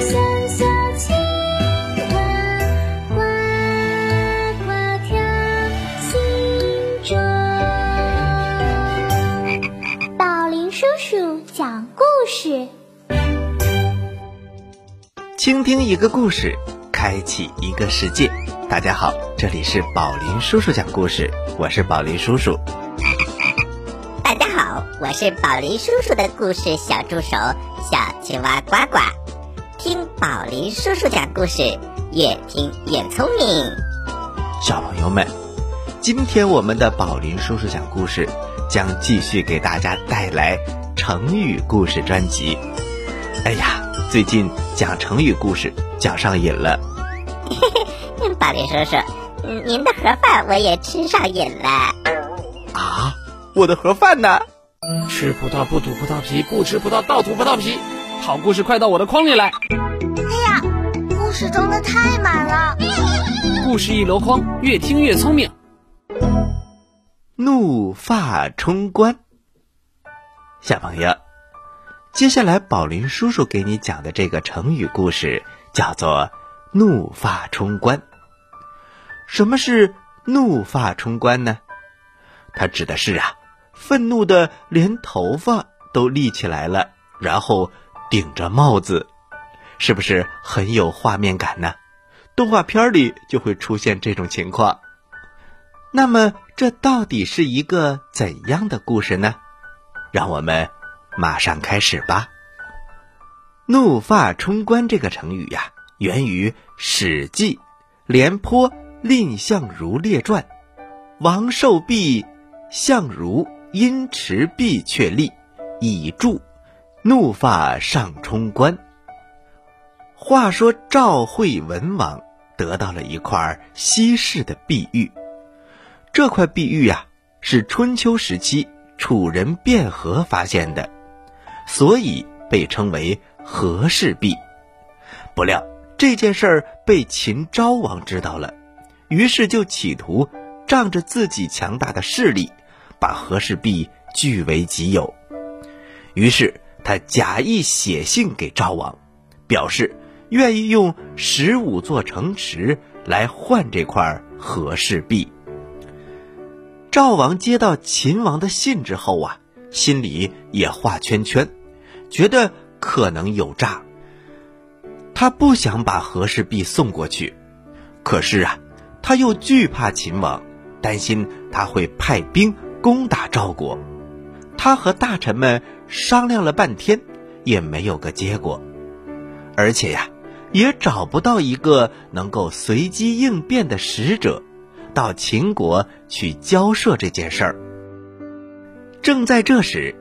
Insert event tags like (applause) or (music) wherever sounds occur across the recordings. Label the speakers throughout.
Speaker 1: 小小青蛙呱呱跳宝林叔叔讲故事
Speaker 2: 倾听一个故事开启一个世界大家好这里是宝林叔叔讲故事我是宝林叔叔。
Speaker 3: 大家好我是宝林叔叔的故事小助手小青蛙呱呱。听宝林叔叔讲故事，越听越聪明。
Speaker 2: 小朋友们，今天我们的宝林叔叔讲故事将继续给大家带来成语故事专辑。哎呀，最近讲成语故事讲上瘾了。
Speaker 3: 嘿 (laughs) 嘿宝林叔叔，您的盒饭我也吃上瘾了。
Speaker 2: 啊，我的盒饭呢？
Speaker 4: 吃葡萄不吐葡萄皮，不吃葡萄倒吐葡萄皮。好故事快到我的筐里来。
Speaker 5: 哎呀，故事装的太满了。
Speaker 4: 故事一箩筐，越听越聪明。
Speaker 2: 怒发冲冠，小朋友，接下来宝林叔叔给你讲的这个成语故事叫做“怒发冲冠”。什么是怒发冲冠呢？它指的是啊，愤怒的连头发都立起来了，然后顶着帽子，是不是很有画面感呢？动画片里就会出现这种情况。那么，这到底是一个怎样的故事呢？让我们马上开始吧。怒发冲冠这个成语呀，源于《史记·廉颇蔺相如列传》，王受毙，相如因持璧却立，以助怒发上冲冠。话说赵惠文王得到了一块稀世的碧玉，这块碧玉呀是春秋时期楚人卞和发现的，所以被称为和氏璧。不料这件事儿被秦昭王知道了，于是就企图仗着自己强大的势力，把和氏璧据为己有。于是他假意写信给赵王，表示。愿意用十五座城池来换这块和氏璧。赵王接到秦王的信之后啊，心里也画圈圈，觉得可能有诈。他不想把和氏璧送过去，可是啊，他又惧怕秦王，担心他会派兵攻打赵国。他和大臣们商量了半天，也没有个结果，而且呀。也找不到一个能够随机应变的使者，到秦国去交涉这件事儿。正在这时，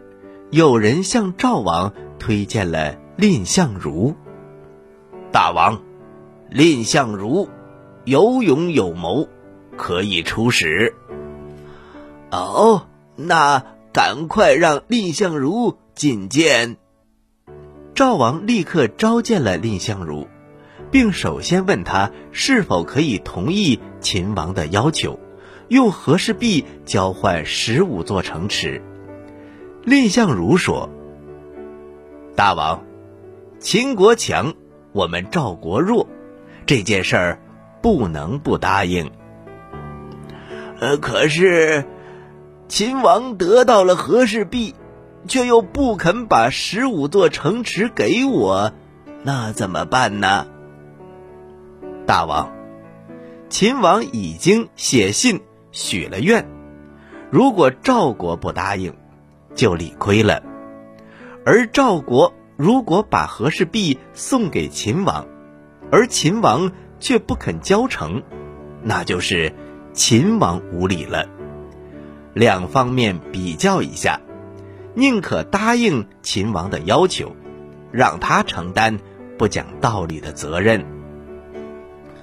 Speaker 2: 有人向赵王推荐了蔺相如。大王，蔺相如有勇有谋，可以出使。哦，那赶快让蔺相如觐见。赵王立刻召见了蔺相如。并首先问他是否可以同意秦王的要求，用和氏璧交换十五座城池。蔺相如说：“大王，秦国强，我们赵国弱，这件事儿不能不答应。呃，可是秦王得到了和氏璧，却又不肯把十五座城池给我，那怎么办呢？”大王，秦王已经写信许了愿，如果赵国不答应，就理亏了；而赵国如果把和氏璧送给秦王，而秦王却不肯交城，那就是秦王无礼了。两方面比较一下，宁可答应秦王的要求，让他承担不讲道理的责任。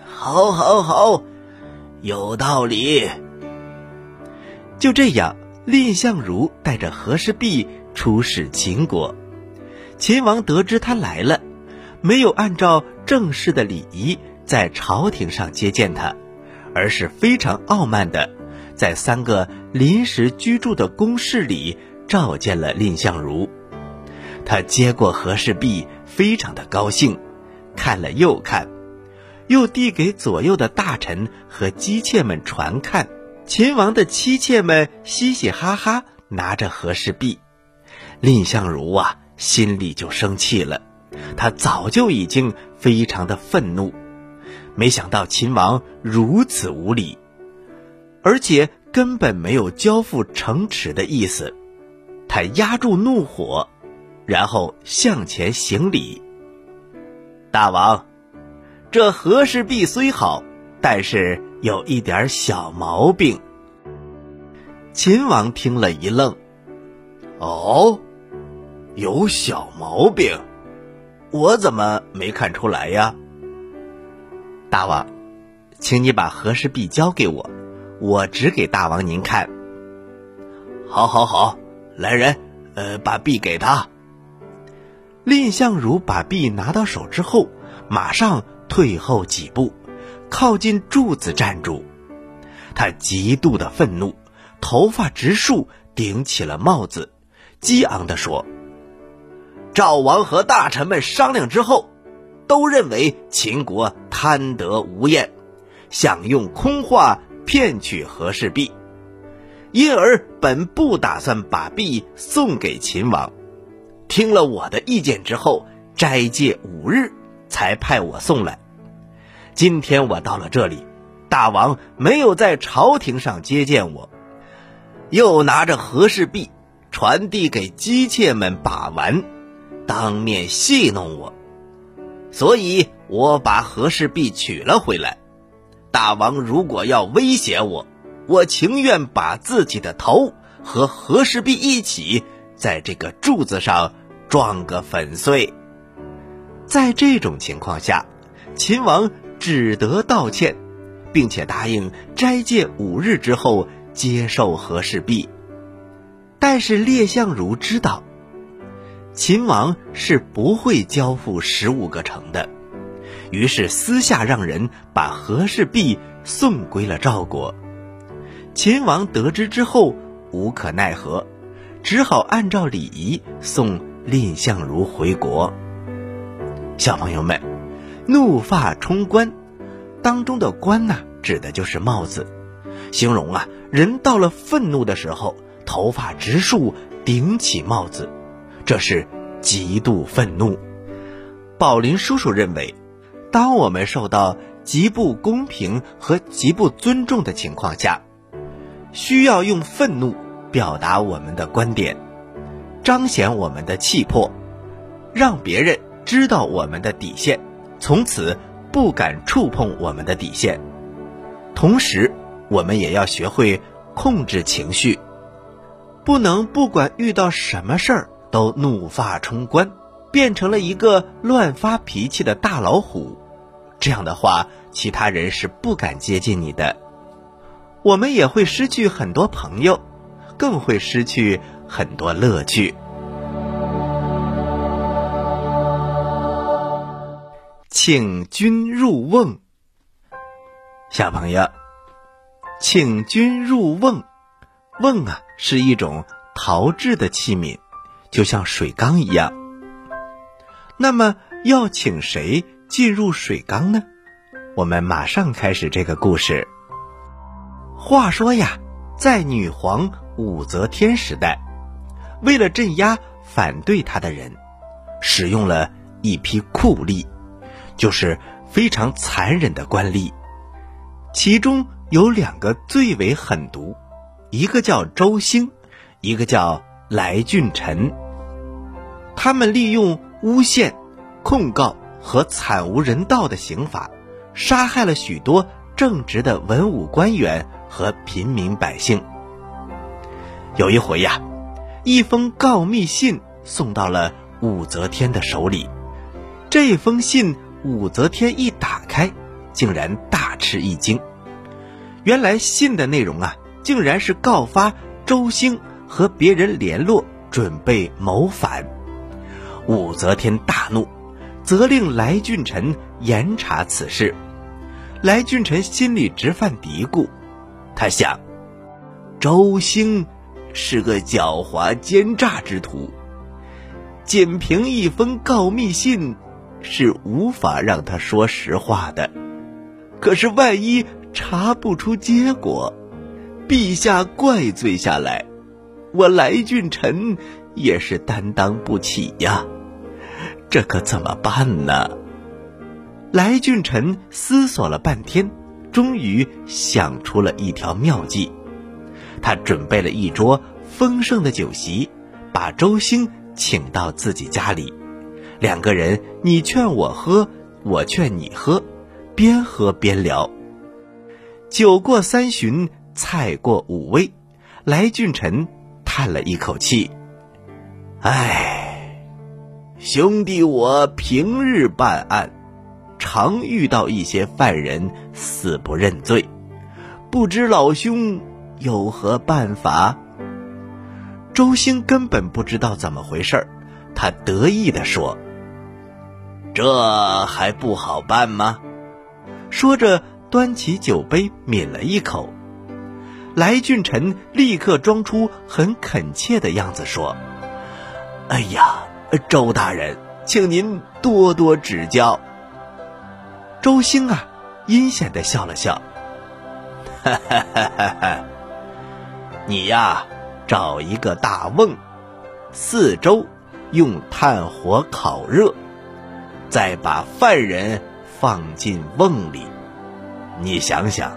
Speaker 2: 好，好，好，有道理。就这样，蔺相如带着和氏璧出使秦国。秦王得知他来了，没有按照正式的礼仪在朝廷上接见他，而是非常傲慢的在三个临时居住的宫室里召见了蔺相如。他接过和氏璧，非常的高兴，看了又看。又递给左右的大臣和姬妾们传看，秦王的妻妾们嘻嘻哈哈拿着和氏璧，蔺相如啊心里就生气了，他早就已经非常的愤怒，没想到秦王如此无礼，而且根本没有交付城池的意思。他压住怒火，然后向前行礼。大王，这和氏璧虽好，但是有一点小毛病。秦王听了一愣：“哦，有小毛病，我怎么没看出来呀？”大王，请你把和氏璧交给我，我指给大王您看。好，好，好，来人，呃，把璧给他。蔺相如把璧拿到手之后，马上退后几步，靠近柱子站住。他极度的愤怒，头发直竖，顶起了帽子，激昂地说：“赵王和大臣们商量之后，都认为秦国贪得无厌，想用空话骗取和氏璧，因而本不打算把璧送给秦王。”听了我的意见之后，斋戒五日，才派我送来。今天我到了这里，大王没有在朝廷上接见我，又拿着和氏璧传递给姬妾们把玩，当面戏弄我，所以我把和氏璧取了回来。大王如果要威胁我，我情愿把自己的头和和氏璧一起在这个柱子上。撞个粉碎。在这种情况下，秦王只得道歉，并且答应斋戒五日之后接受和氏璧。但是列相如知道，秦王是不会交付十五个城的，于是私下让人把和氏璧送归了赵国。秦王得知之后无可奈何，只好按照礼仪送。蔺相如回国，小朋友们，怒发冲冠当中的“冠”呐，指的就是帽子，形容啊人到了愤怒的时候，头发直竖，顶起帽子，这是极度愤怒。宝林叔叔认为，当我们受到极不公平和极不尊重的情况下，需要用愤怒表达我们的观点。彰显我们的气魄，让别人知道我们的底线，从此不敢触碰我们的底线。同时，我们也要学会控制情绪，不能不管遇到什么事儿都怒发冲冠，变成了一个乱发脾气的大老虎。这样的话，其他人是不敢接近你的，我们也会失去很多朋友，更会失去。很多乐趣。请君入瓮，小朋友，请君入瓮。瓮啊，是一种陶制的器皿，就像水缸一样。那么，要请谁进入水缸呢？我们马上开始这个故事。话说呀，在女皇武则天时代。为了镇压反对她的人，使用了一批酷吏，就是非常残忍的官吏。其中有两个最为狠毒，一个叫周兴，一个叫来俊臣。他们利用诬陷、控告和惨无人道的刑法，杀害了许多正直的文武官员和平民百姓。有一回呀。一封告密信送到了武则天的手里，这封信武则天一打开，竟然大吃一惊。原来信的内容啊，竟然是告发周兴和别人联络，准备谋反。武则天大怒，责令来俊臣严查此事。来俊臣心里直犯嘀咕，他想，周兴。是个狡猾奸诈之徒，仅凭一封告密信是无法让他说实话的。可是万一查不出结果，陛下怪罪下来，我来俊臣也是担当不起呀。这可怎么办呢？来俊臣思索了半天，终于想出了一条妙计。他准备了一桌丰盛的酒席，把周兴请到自己家里，两个人你劝我喝，我劝你喝，边喝边聊。酒过三巡，菜过五味，来俊臣叹了一口气：“唉，兄弟，我平日办案，常遇到一些犯人死不认罪，不知老兄有何办法？”周兴根本不知道怎么回事他得意地说：“这还不好办吗？”说着。端起酒杯抿了一口，来俊臣立刻装出很恳切的样子说：“哎呀，周大人，请您多多指教。”周兴啊，阴险的笑了笑：“哈哈哈哈哈！你呀，找一个大瓮，四周用炭火烤热，再把犯人放进瓮里。”你想想，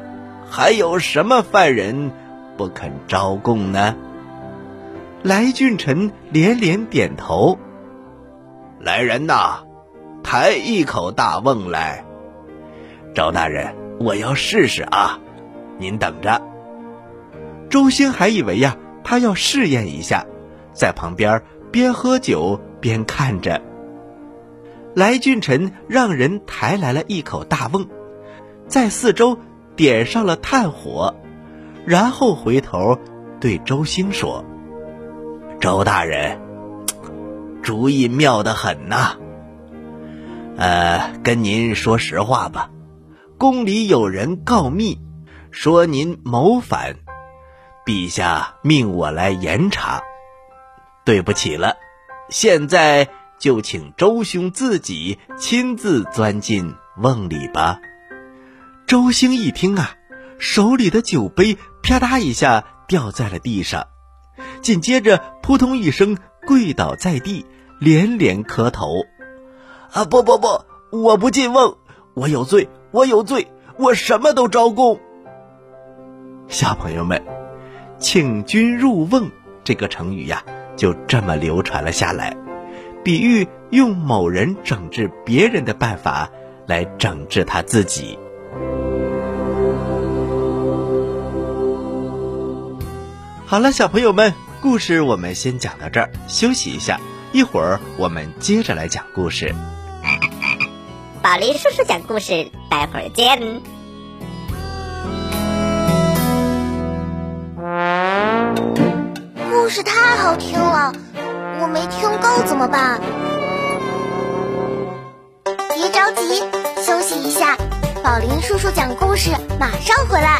Speaker 2: 还有什么犯人不肯招供呢？来俊臣连连点头。来人呐，抬一口大瓮来。周大人，我要试试啊，您等着。周兴还以为呀，他要试验一下，在旁边边喝酒边看着。来俊臣让人抬来了一口大瓮。在四周点上了炭火，然后回头对周兴说：“周大人，主意妙得很呐。呃，跟您说实话吧，宫里有人告密，说您谋反，陛下命我来严查。对不起了，现在就请周兄自己亲自钻进瓮里吧。”周兴一听啊，手里的酒杯啪嗒一下掉在了地上，紧接着扑通一声跪倒在地，连连磕头：“啊，不不不，我不进瓮，我有罪，我有罪，我什么都招供。”小朋友们，“请君入瓮”这个成语呀，就这么流传了下来，比喻用某人整治别人的办法来整治他自己。好了，小朋友们，故事我们先讲到这儿，休息一下，一会儿我们接着来讲故事。
Speaker 3: 宝林叔叔讲故事，待会儿见。
Speaker 5: 故事太好听了，我没听够怎么办？别着急，休息一下，宝林叔叔讲故事马上回来。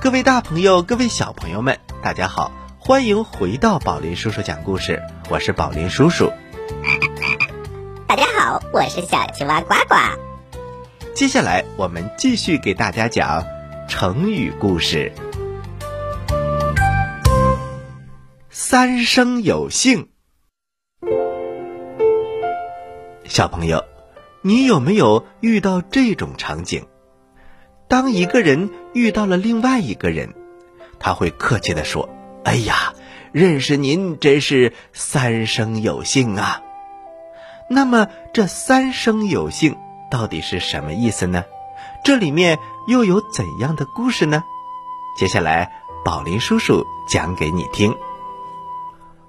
Speaker 2: 各位大朋友，各位小朋友们，大家好，欢迎回到宝林叔叔讲故事，我是宝林叔叔。(laughs)
Speaker 3: 大家好，我是小青蛙呱呱。
Speaker 2: 接下来我们继续给大家讲成语故事。三生有幸，小朋友，你有没有遇到这种场景？当一个人遇到了另外一个人，他会客气地说：“哎呀，认识您真是三生有幸啊！”那么这三生有幸到底是什么意思呢？这里面又有怎样的故事呢？接下来，宝林叔叔讲给你听。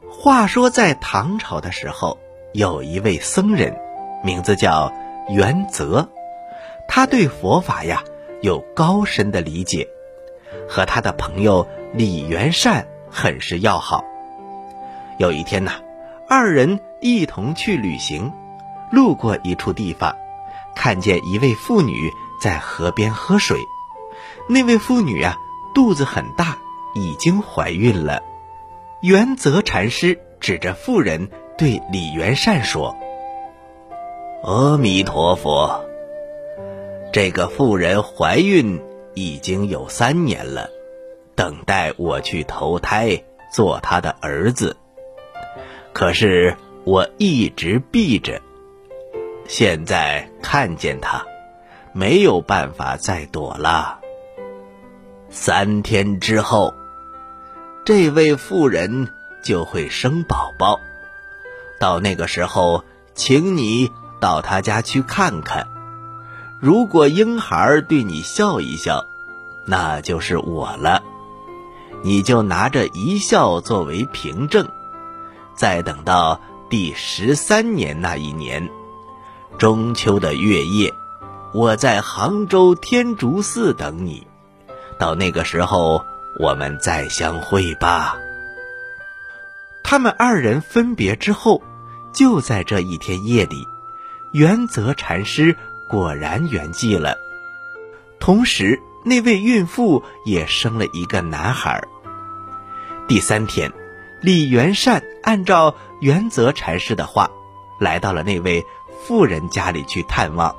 Speaker 2: 话说在唐朝的时候，有一位僧人，名字叫元泽，他对佛法呀有高深的理解，和他的朋友李元善很是要好。有一天呐，二人一同去旅行，路过一处地方，看见一位妇女在河边喝水。那位妇女啊，肚子很大，已经怀孕了。元泽禅师指着妇人对李元善说：“阿弥陀佛，这个妇人怀孕已经有三年了，等待我去投胎做她的儿子。”可是我一直避着，现在看见她，没有办法再躲了。三天之后，这位妇人就会生宝宝，到那个时候，请你到她家去看看。如果婴孩对你笑一笑，那就是我了，你就拿着一笑作为凭证。再等到第十三年那一年，中秋的月夜，我在杭州天竺寺等你。到那个时候，我们再相会吧。他们二人分别之后，就在这一天夜里，元泽禅师果然圆寂了。同时，那位孕妇也生了一个男孩。第三天。李元善按照元泽禅师的话，来到了那位妇人家里去探望，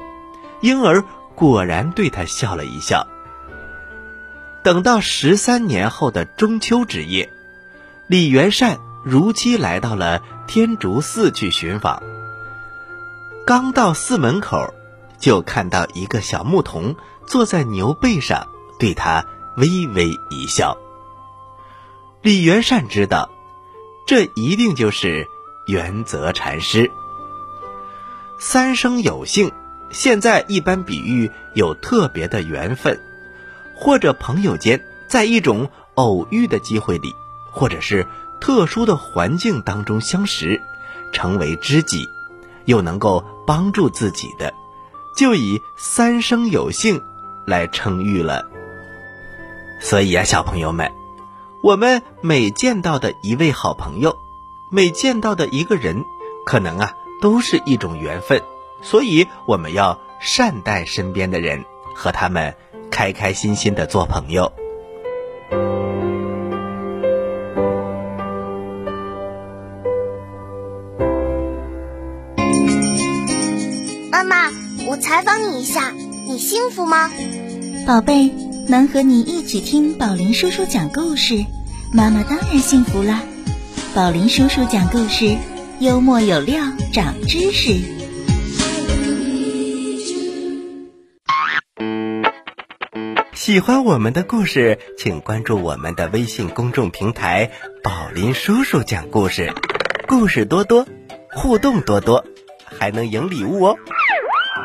Speaker 2: 婴儿果然对他笑了一笑。等到十三年后的中秋之夜，李元善如期来到了天竺寺去寻访。刚到寺门口，就看到一个小牧童坐在牛背上，对他微微一笑。李元善知道。这一定就是原则禅师。三生有幸，现在一般比喻有特别的缘分，或者朋友间在一种偶遇的机会里，或者是特殊的环境当中相识，成为知己，又能够帮助自己的，就以三生有幸来称誉了。所以啊，小朋友们。我们每见到的一位好朋友，每见到的一个人，可能啊都是一种缘分，所以我们要善待身边的人，和他们开开心心的做朋友。
Speaker 5: 幸福吗？
Speaker 6: 宝贝，能和你一起听宝林叔叔讲故事。妈妈当然幸福啦！宝林叔叔讲故事，幽默有料，长知识。
Speaker 2: 喜欢我们的故事，请关注我们的微信公众平台“宝林叔叔讲故事”，故事多多，互动多多，还能赢礼物哦！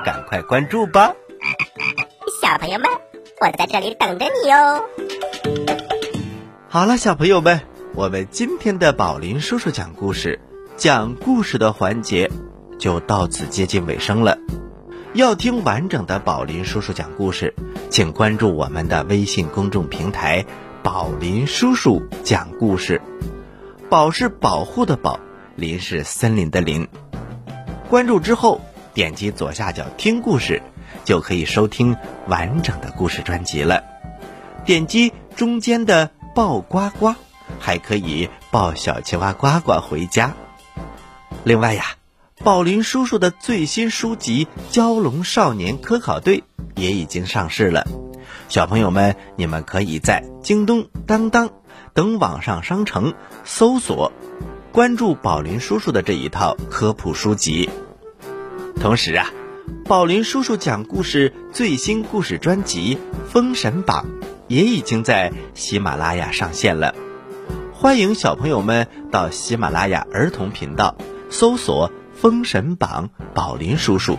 Speaker 2: 赶快关注吧！
Speaker 3: 小朋友们，我在这里等着你哦。
Speaker 2: 好了，小朋友们，我们今天的宝林叔叔讲故事，讲故事的环节就到此接近尾声了。要听完整的宝林叔叔讲故事，请关注我们的微信公众平台“宝林叔叔讲故事”。宝是保护的宝，林是森林的林。关注之后，点击左下角听故事，就可以收听完整的故事专辑了。点击中间的。抱呱呱，还可以抱小青蛙呱呱回家。另外呀，宝林叔叔的最新书籍《蛟龙少年科考队》也已经上市了。小朋友们，你们可以在京东、当当等网上商城搜索，关注宝林叔叔的这一套科普书籍。同时啊，宝林叔叔讲故事最新故事专辑《封神榜》。也已经在喜马拉雅上线了，欢迎小朋友们到喜马拉雅儿童频道搜索《封神榜”宝林叔叔，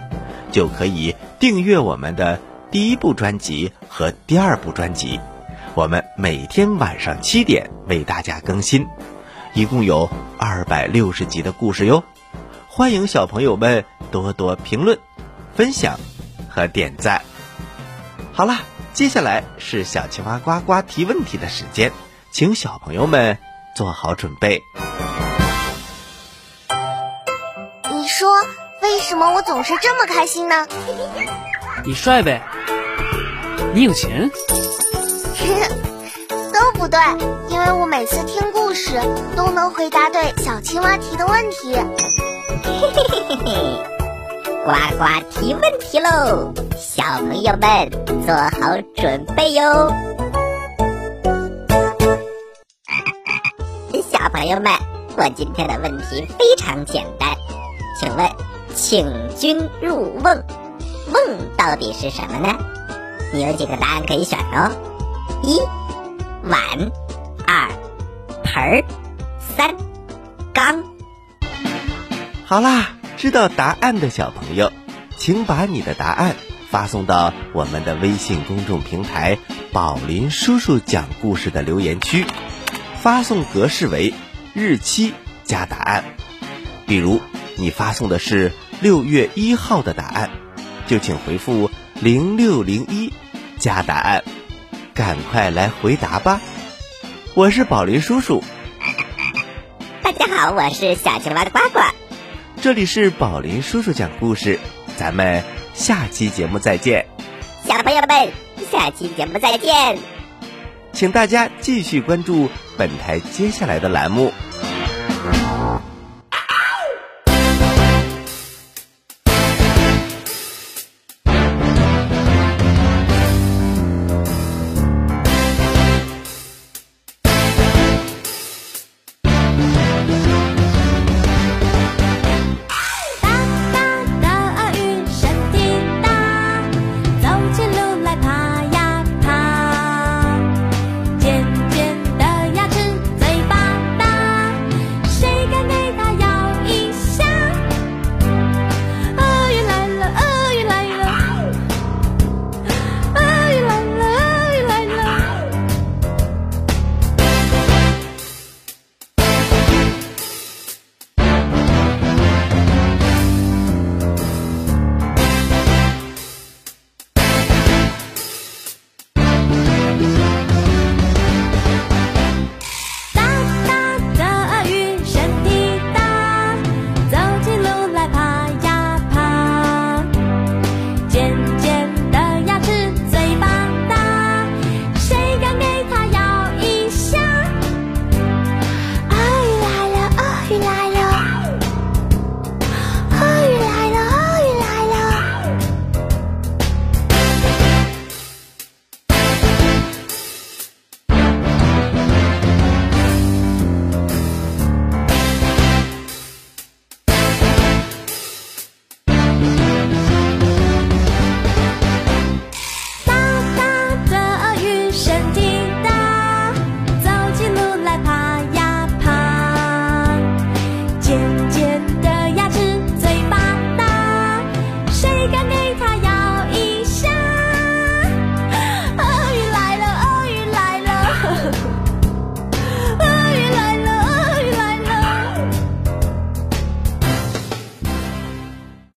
Speaker 2: 就可以订阅我们的第一部专辑和第二部专辑。我们每天晚上七点为大家更新，一共有二百六十集的故事哟。欢迎小朋友们多多评论、分享和点赞。好了，接下来是小青蛙呱呱提问题的时间，请小朋友们做好准备。
Speaker 5: 你说为什么我总是这么开心呢？
Speaker 4: 你帅呗，你有钱，(laughs)
Speaker 5: 都不对，因为我每次听故事都能回答对小青蛙提的问题。
Speaker 3: 嘿嘿嘿嘿嘿，呱呱提问题喽！小朋友们做好准备哟。(laughs) 小朋友们，我今天的问题非常简单，请问，请君入瓮，瓮到底是什么呢？你有几个答案可以选哦：一碗，二盆，三缸。
Speaker 2: 好啦，知道答案的小朋友，请把你的答案发送到我们的微信公众平台“宝林叔叔讲故事”的留言区，发送格式为日期加答案。比如你发送的是六月一号的答案，就请回复零六零一加答案，赶快来回答吧！我是宝林叔叔，(laughs)
Speaker 3: 大家好，我是小青蛙的呱呱。
Speaker 2: 这里是宝林叔叔讲故事，咱们下期节目再见。
Speaker 3: 小朋友们，下期节目再见。
Speaker 2: 请大家继续关注本台接下来的栏目。